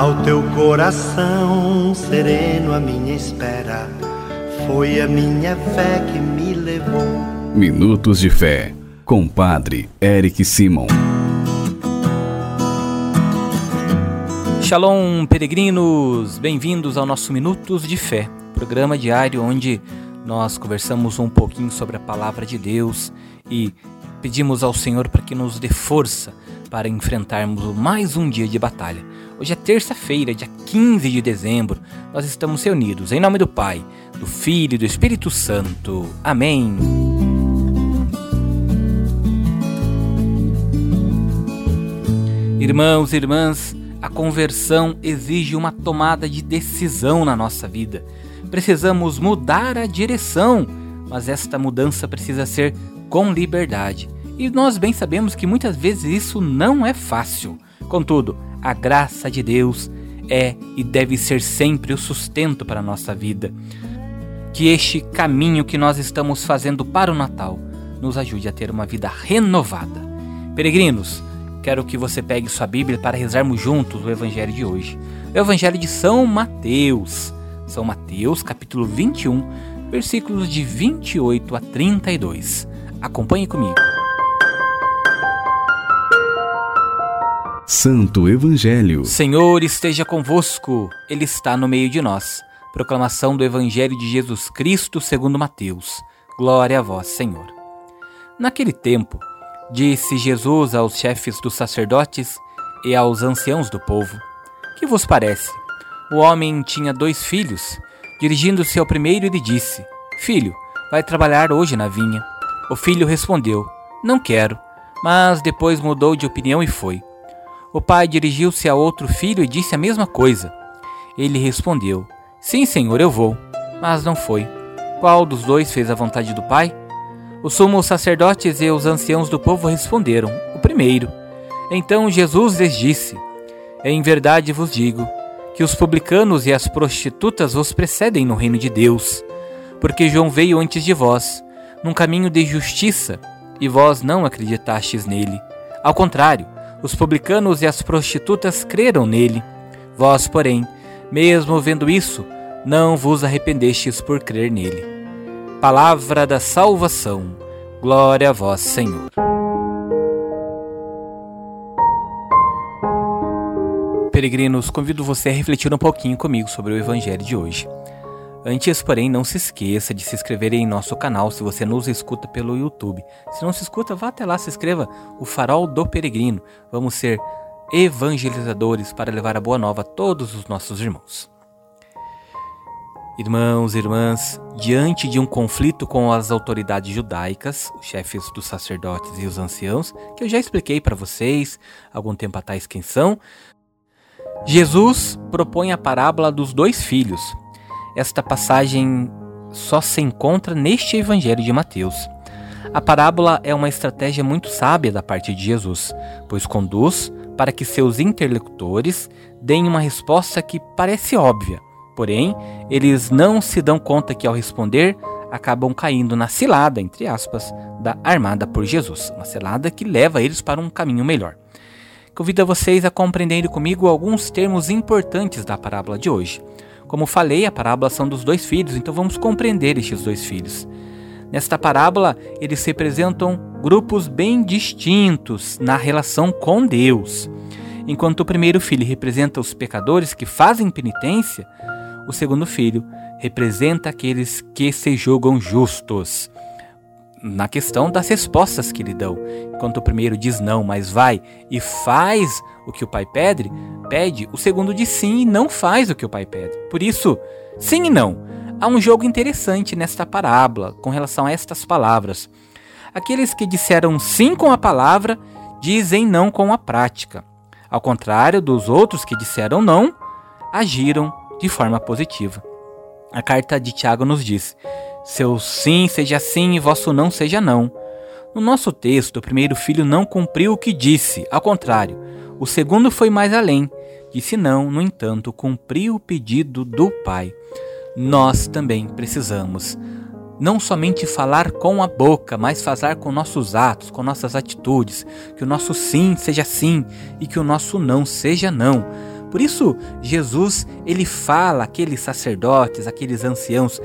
Ao teu coração sereno, a minha espera foi a minha fé que me levou. Minutos de Fé, com Padre Eric Simon. Shalom, peregrinos! Bem-vindos ao nosso Minutos de Fé, programa diário onde nós conversamos um pouquinho sobre a palavra de Deus e pedimos ao Senhor para que nos dê força para enfrentarmos mais um dia de batalha. Hoje é terça-feira, dia 15 de dezembro. Nós estamos reunidos em nome do Pai, do Filho e do Espírito Santo. Amém. Irmãos e irmãs, a conversão exige uma tomada de decisão na nossa vida. Precisamos mudar a direção, mas esta mudança precisa ser com liberdade. E nós bem sabemos que muitas vezes isso não é fácil. Contudo, a graça de Deus é e deve ser sempre o sustento para a nossa vida. Que este caminho que nós estamos fazendo para o Natal nos ajude a ter uma vida renovada. Peregrinos, quero que você pegue sua Bíblia para rezarmos juntos o Evangelho de hoje. O Evangelho de São Mateus. São Mateus, capítulo 21, versículos de 28 a 32. Acompanhe comigo. Santo Evangelho. Senhor esteja convosco, Ele está no meio de nós. Proclamação do Evangelho de Jesus Cristo segundo Mateus. Glória a vós, Senhor. Naquele tempo, disse Jesus aos chefes dos sacerdotes e aos anciãos do povo: Que vos parece? O homem tinha dois filhos. Dirigindo-se ao primeiro, ele disse: Filho, vai trabalhar hoje na vinha. O filho respondeu: Não quero. Mas depois mudou de opinião e foi. O pai dirigiu-se a outro filho e disse a mesma coisa. Ele respondeu: Sim, senhor, eu vou. Mas não foi. Qual dos dois fez a vontade do pai? Os sumos sacerdotes e os anciãos do povo responderam: O primeiro. Então Jesus lhes disse: Em verdade vos digo que os publicanos e as prostitutas vos precedem no reino de Deus, porque João veio antes de vós, num caminho de justiça, e vós não acreditastes nele. Ao contrário, os publicanos e as prostitutas creram nele. Vós, porém, mesmo vendo isso, não vos arrependestes por crer nele. Palavra da salvação. Glória a vós, Senhor. Peregrinos, convido você a refletir um pouquinho comigo sobre o Evangelho de hoje. Antes, porém, não se esqueça de se inscrever em nosso canal se você nos escuta pelo YouTube. Se não se escuta, vá até lá, se inscreva. O Farol do Peregrino. Vamos ser evangelizadores para levar a boa nova a todos os nossos irmãos. Irmãos e irmãs, diante de um conflito com as autoridades judaicas, os chefes dos sacerdotes e os anciãos, que eu já expliquei para vocês algum tempo atrás quem são, Jesus propõe a parábola dos dois filhos, esta passagem só se encontra neste Evangelho de Mateus. A parábola é uma estratégia muito sábia da parte de Jesus, pois conduz para que seus interlocutores deem uma resposta que parece óbvia, porém, eles não se dão conta que ao responder acabam caindo na cilada, entre aspas, da armada por Jesus, uma cilada que leva eles para um caminho melhor. Convido vocês a compreenderem comigo alguns termos importantes da parábola de hoje. Como falei, a parábola são dos dois filhos, então vamos compreender estes dois filhos. Nesta parábola, eles representam grupos bem distintos na relação com Deus. Enquanto o primeiro filho representa os pecadores que fazem penitência, o segundo filho representa aqueles que se julgam justos na questão das respostas que lhe dão. Enquanto o primeiro diz não, mas vai e faz o que o pai pede, pede, o segundo diz sim e não faz o que o pai pede. Por isso, sim e não. Há um jogo interessante nesta parábola com relação a estas palavras. Aqueles que disseram sim com a palavra dizem não com a prática. Ao contrário dos outros que disseram não, agiram de forma positiva. A carta de Tiago nos diz: seu sim seja sim e vosso não seja não. No nosso texto, o primeiro filho não cumpriu o que disse, ao contrário, o segundo foi mais além. Disse não, no entanto, cumpriu o pedido do pai. Nós também precisamos não somente falar com a boca, mas falar com nossos atos, com nossas atitudes, que o nosso sim seja sim e que o nosso não seja não, Por isso, Jesus, ele fala aqueles sacerdotes, aqueles anciãos,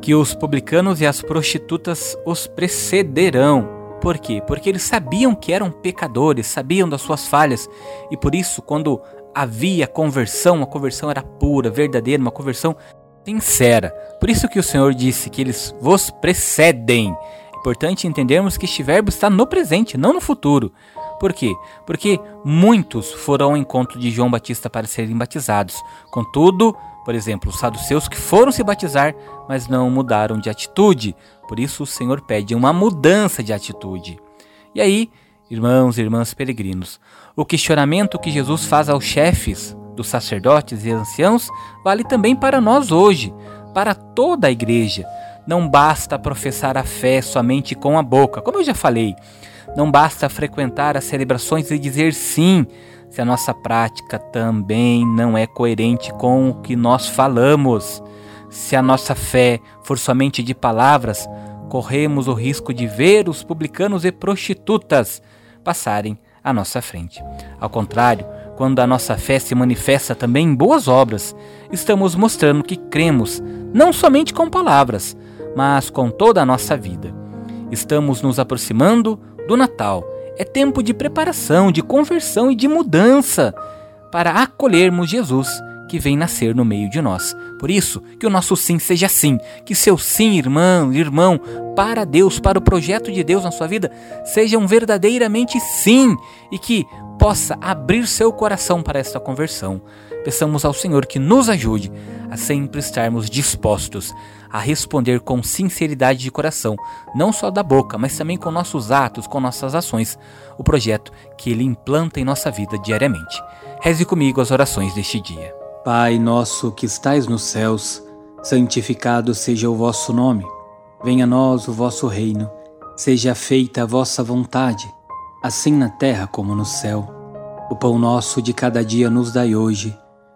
que os publicanos e as prostitutas os precederão. Por quê? Porque eles sabiam que eram pecadores, sabiam das suas falhas, e por isso, quando havia conversão, a conversão era pura, verdadeira, uma conversão sincera. Por isso que o Senhor disse que eles vos precedem. É importante entendermos que este verbo está no presente, não no futuro. Por quê? Porque muitos foram ao encontro de João Batista para serem batizados. Contudo, por exemplo, os saduceus que foram se batizar, mas não mudaram de atitude. Por isso o Senhor pede uma mudança de atitude. E aí, irmãos e irmãs peregrinos, o questionamento que Jesus faz aos chefes dos sacerdotes e anciãos vale também para nós hoje, para toda a igreja. Não basta professar a fé somente com a boca, como eu já falei. Não basta frequentar as celebrações e dizer sim, se a nossa prática também não é coerente com o que nós falamos. Se a nossa fé for somente de palavras, corremos o risco de ver os publicanos e prostitutas passarem à nossa frente. Ao contrário, quando a nossa fé se manifesta também em boas obras, estamos mostrando que cremos não somente com palavras, mas com toda a nossa vida. Estamos nos aproximando do Natal. É tempo de preparação, de conversão e de mudança para acolhermos Jesus que vem nascer no meio de nós. Por isso, que o nosso sim seja sim, que seu sim, irmão, irmão, para Deus, para o projeto de Deus na sua vida, sejam verdadeiramente sim e que possa abrir seu coração para esta conversão. Peçamos ao Senhor que nos ajude a sempre estarmos dispostos a responder com sinceridade de coração, não só da boca, mas também com nossos atos, com nossas ações, o projeto que Ele implanta em nossa vida diariamente. Reze comigo as orações deste dia. Pai nosso que estais nos céus, santificado seja o vosso nome. Venha a nós o vosso reino. Seja feita a vossa vontade, assim na terra como no céu. O pão nosso de cada dia nos dai hoje.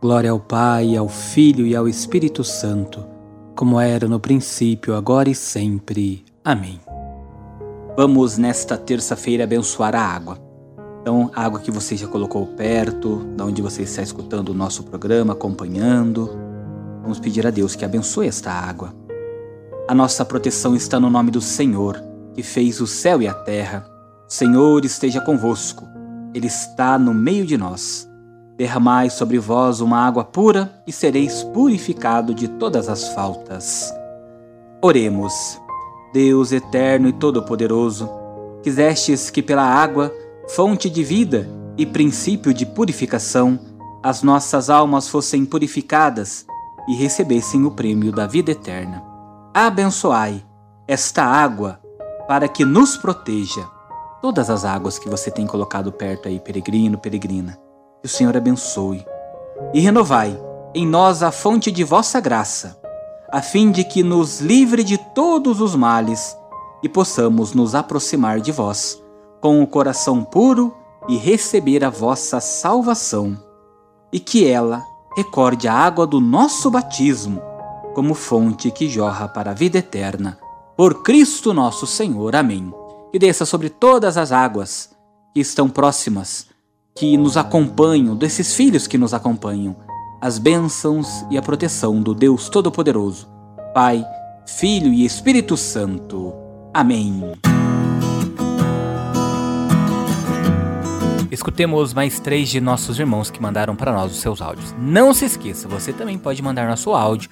Glória ao Pai, ao Filho e ao Espírito Santo como era no princípio, agora e sempre. Amém. Vamos nesta terça-feira abençoar a água. Então, a água que você já colocou perto, da onde você está escutando o nosso programa, acompanhando. Vamos pedir a Deus que abençoe esta água. A nossa proteção está no nome do Senhor, que fez o céu e a terra. O Senhor esteja convosco. Ele está no meio de nós. Derramai sobre vós uma água pura e sereis purificado de todas as faltas. Oremos. Deus eterno e todo-poderoso, quisestes que pela água, fonte de vida e princípio de purificação, as nossas almas fossem purificadas e recebessem o prêmio da vida eterna. Abençoai esta água para que nos proteja. Todas as águas que você tem colocado perto aí, peregrino, peregrina o Senhor abençoe. E renovai em nós a fonte de vossa graça, a fim de que nos livre de todos os males e possamos nos aproximar de vós com o coração puro e receber a vossa salvação, e que ela recorde a água do nosso batismo como fonte que jorra para a vida eterna. Por Cristo nosso Senhor. Amém. Que desça sobre todas as águas que estão próximas que nos acompanham, desses filhos que nos acompanham, as bênçãos e a proteção do Deus Todo-Poderoso, Pai, Filho e Espírito Santo. Amém. Escutemos mais três de nossos irmãos que mandaram para nós os seus áudios. Não se esqueça, você também pode mandar nosso áudio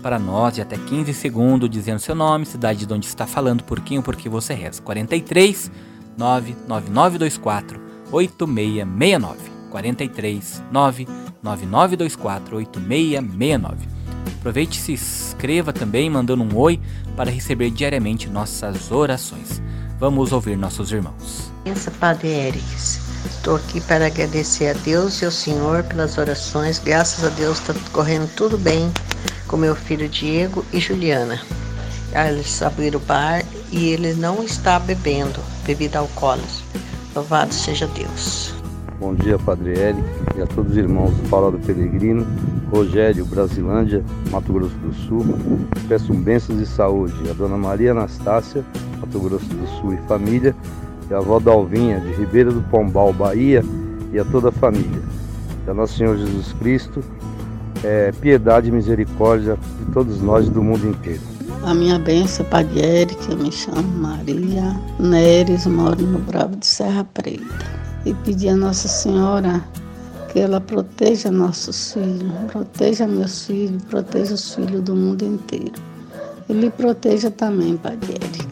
para nós de até 15 segundos, dizendo seu nome, cidade de onde está falando, por quem ou por que você reza. 43 99924 8669 43 99924 8669. Aproveite e se inscreva também mandando um oi para receber diariamente nossas orações. Vamos ouvir nossos irmãos. Pensa, Padre Erics. Estou aqui para agradecer a Deus e ao Senhor pelas orações. Graças a Deus está correndo tudo bem com meu filho Diego e Juliana. Eles abriram o bar e ele não está bebendo bebida alcoólica. Louvado seja Deus. Bom dia, Padre Eric, e a todos os irmãos do Farol do Peregrino, Rogério, Brasilândia, Mato Grosso do Sul. Peço bênçãos de saúde a Dona Maria Anastácia, Mato Grosso do Sul e família, e a avó Dalvinha, de Ribeira do Pombal, Bahia, e a toda a família. E a Nosso Senhor Jesus Cristo, é, piedade e misericórdia de todos nós do mundo inteiro. A minha benção, Padre Eric, eu me chamo Maria Neres, moro no Bravo de Serra Preta e pedir a Nossa Senhora que ela proteja nossos filhos, proteja meus filhos, proteja os filhos do mundo inteiro. E lhe proteja também, Padre Eric.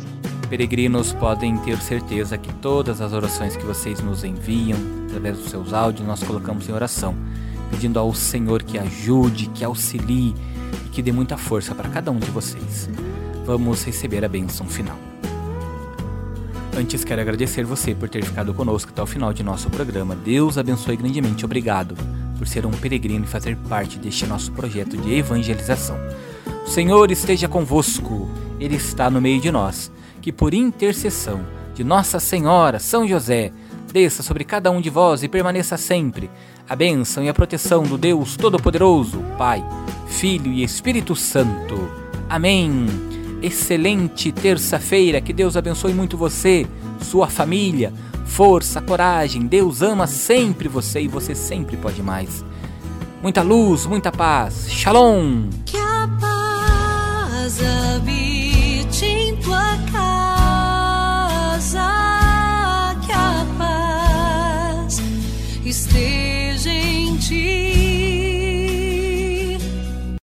Peregrinos podem ter certeza que todas as orações que vocês nos enviam, através dos seus áudios, nós colocamos em oração, pedindo ao Senhor que ajude, que auxilie que dê muita força para cada um de vocês. Vamos receber a bênção final. Antes quero agradecer você por ter ficado conosco até o final de nosso programa. Deus abençoe grandemente. Obrigado por ser um peregrino e fazer parte deste nosso projeto de evangelização. O Senhor esteja convosco. Ele está no meio de nós. Que por intercessão de Nossa Senhora, São José, desça sobre cada um de vós e permaneça sempre a bênção e a proteção do Deus Todo-Poderoso, Pai, Filho e Espírito Santo. Amém excelente terça-feira. Que Deus abençoe muito você, sua família. Força, coragem. Deus ama sempre você e você sempre pode mais. Muita luz, muita paz. Shalom. Que a paz habite em tua casa. Que a paz esteja em ti.